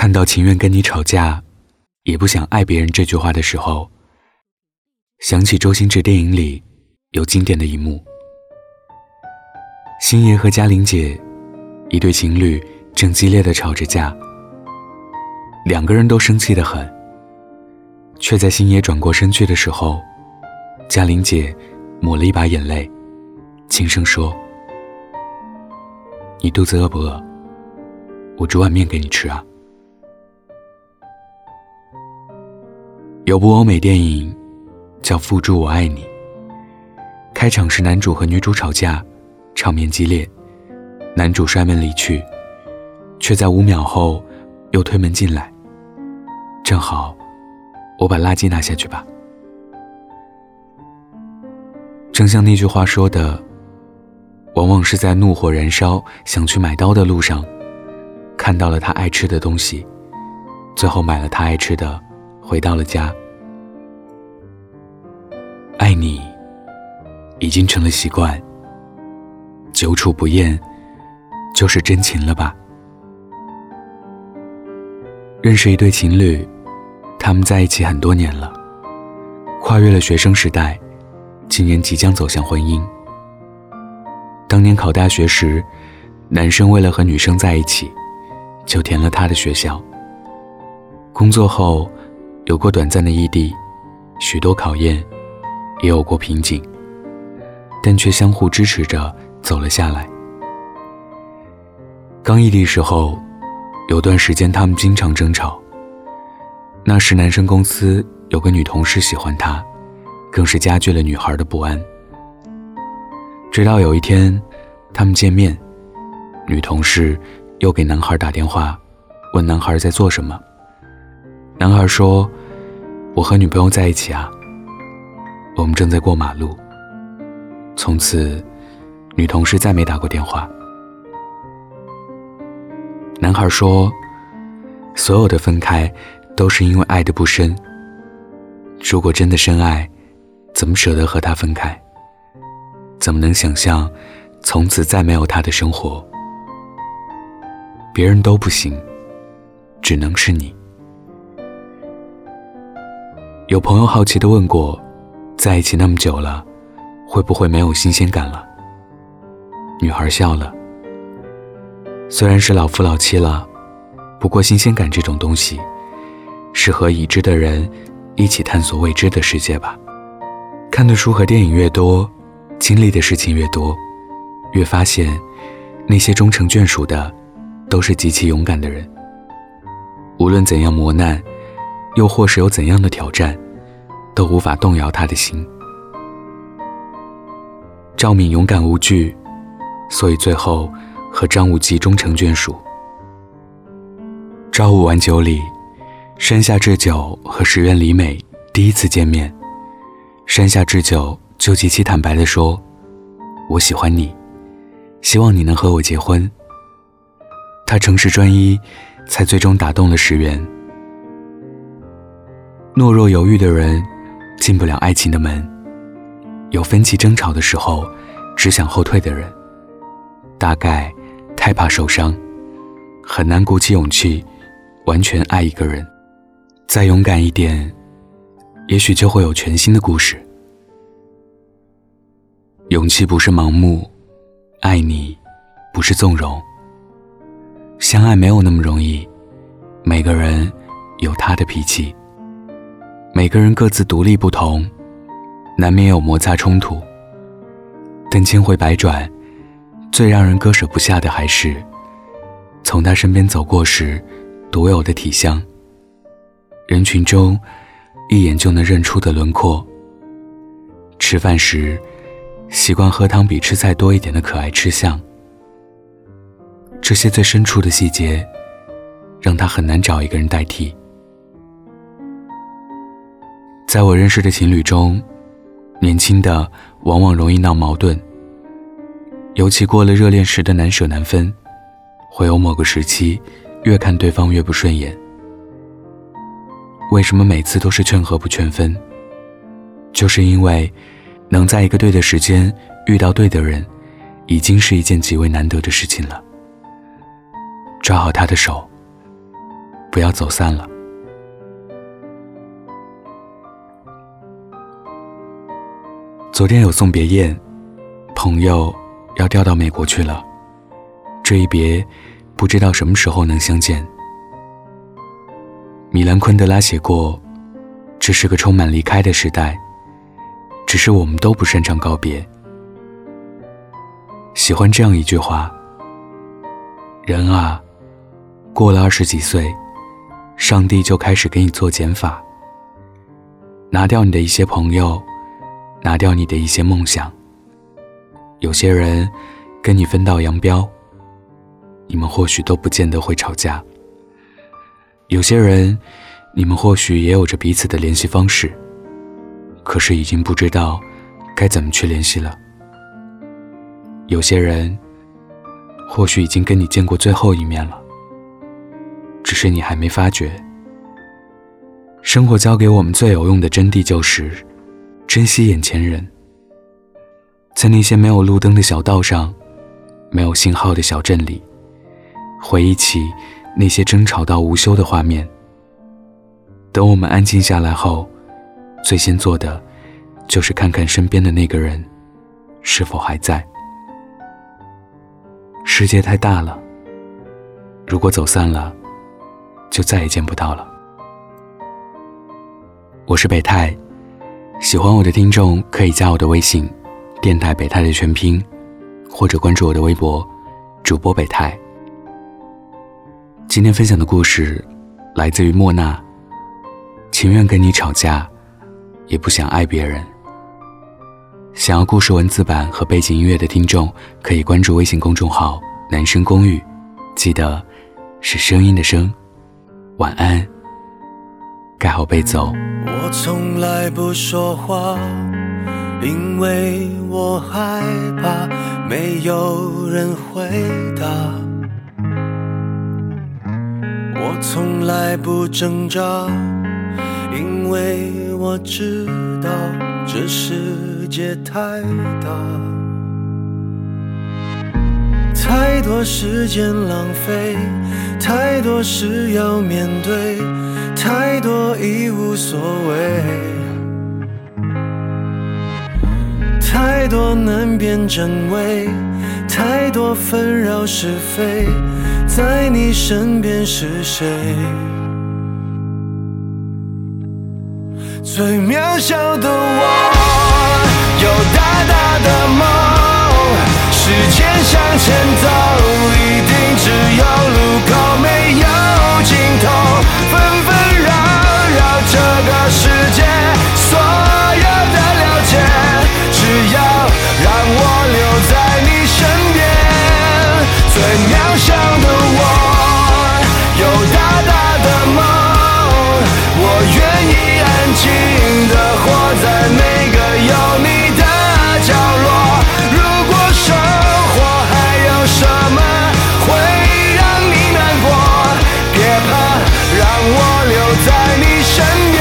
看到“情愿跟你吵架，也不想爱别人”这句话的时候，想起周星驰电影里有经典的一幕：星爷和嘉玲姐一对情侣正激烈的吵着架，两个人都生气的很，却在星爷转过身去的时候，嘉玲姐抹了一把眼泪，轻声说：“你肚子饿不饿？我煮碗面给你吃啊。”有部欧美电影叫《付诸我爱你》，开场是男主和女主吵架，场面激烈，男主摔门离去，却在五秒后又推门进来。正好，我把垃圾拿下去吧。正像那句话说的，往往是在怒火燃烧、想去买刀的路上，看到了他爱吃的东西，最后买了他爱吃的，回到了家。爱你，已经成了习惯。久处不厌，就是真情了吧？认识一对情侣，他们在一起很多年了，跨越了学生时代，今年即将走向婚姻。当年考大学时，男生为了和女生在一起，就填了她的学校。工作后，有过短暂的异地，许多考验。也有过瓶颈，但却相互支持着走了下来。刚异地时候，有段时间他们经常争吵。那时男生公司有个女同事喜欢他，更是加剧了女孩的不安。直到有一天，他们见面，女同事又给男孩打电话，问男孩在做什么。男孩说：“我和女朋友在一起啊。”我们正在过马路。从此，女同事再没打过电话。男孩说：“所有的分开，都是因为爱的不深。如果真的深爱，怎么舍得和他分开？怎么能想象从此再没有他的生活？别人都不行，只能是你。”有朋友好奇的问过。在一起那么久了，会不会没有新鲜感了？女孩笑了。虽然是老夫老妻了，不过新鲜感这种东西，是和已知的人一起探索未知的世界吧。看的书和电影越多，经历的事情越多，越发现，那些终成眷属的，都是极其勇敢的人。无论怎样磨难，又或是有怎样的挑战。都无法动摇他的心。赵敏勇敢无惧，所以最后和张无忌终成眷属。朝五晚九里，山下智久和石原里美第一次见面，山下智久就极其坦白的说：“我喜欢你，希望你能和我结婚。”他诚实专一，才最终打动了石原。懦弱犹豫的人。进不了爱情的门，有分歧争吵的时候，只想后退的人，大概太怕受伤，很难鼓起勇气完全爱一个人。再勇敢一点，也许就会有全新的故事。勇气不是盲目，爱你不是纵容。相爱没有那么容易，每个人有他的脾气。每个人各自独立不同，难免有摩擦冲突。但千回百转，最让人割舍不下的还是从他身边走过时独有的体香。人群中一眼就能认出的轮廓。吃饭时习惯喝汤比吃菜多一点的可爱吃相。这些最深处的细节，让他很难找一个人代替。在我认识的情侣中，年轻的往往容易闹矛盾，尤其过了热恋时的难舍难分，会有某个时期越看对方越不顺眼。为什么每次都是劝和不劝分？就是因为能在一个对的时间遇到对的人，已经是一件极为难得的事情了。抓好他的手，不要走散了。昨天有送别宴，朋友要调到美国去了。这一别，不知道什么时候能相见。米兰昆德拉写过：“这是个充满离开的时代，只是我们都不擅长告别。”喜欢这样一句话：“人啊，过了二十几岁，上帝就开始给你做减法，拿掉你的一些朋友，拿掉你的一些梦想。有些人跟你分道扬镳，你们或许都不见得会吵架。”有些人，你们或许也有着彼此的联系方式，可是已经不知道该怎么去联系了。有些人，或许已经跟你见过最后一面了，只是你还没发觉。生活教给我们最有用的真谛就是珍惜眼前人。在那些没有路灯的小道上，没有信号的小镇里，回忆起。那些争吵到无休的画面，等我们安静下来后，最先做的就是看看身边的那个人是否还在。世界太大了，如果走散了，就再也见不到了。我是北太，喜欢我的听众可以加我的微信“电台北泰”的全拼，或者关注我的微博“主播北泰”。今天分享的故事来自于莫娜。情愿跟你吵架，也不想爱别人。想要故事文字版和背景音乐的听众，可以关注微信公众号“男生公寓”，记得是声音的声。晚安，盖好被走。我从来不说话，因为我害怕没有人回答。我从来不挣扎，因为我知道这世界太大，太多时间浪费，太多事要面对，太多已无所谓，太多难辨真伪，太多纷扰是非。在你身边是谁？最渺小的我，有大最渺小的我有大大的梦我愿意安静的活在每个有你的角落如果生活还有什么会让你难过别怕让我留在你身边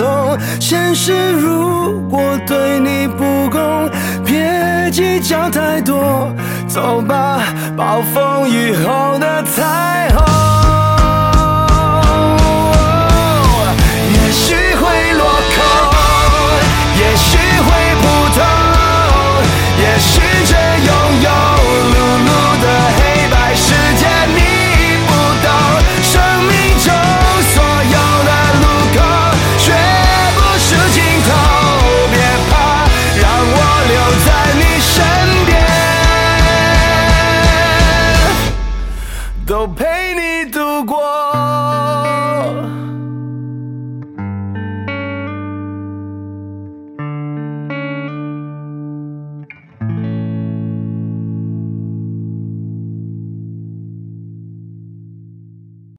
懂。现实如果对你不公，别计较太多，走吧，暴风雨后的彩虹。也许会落空，也许会普通。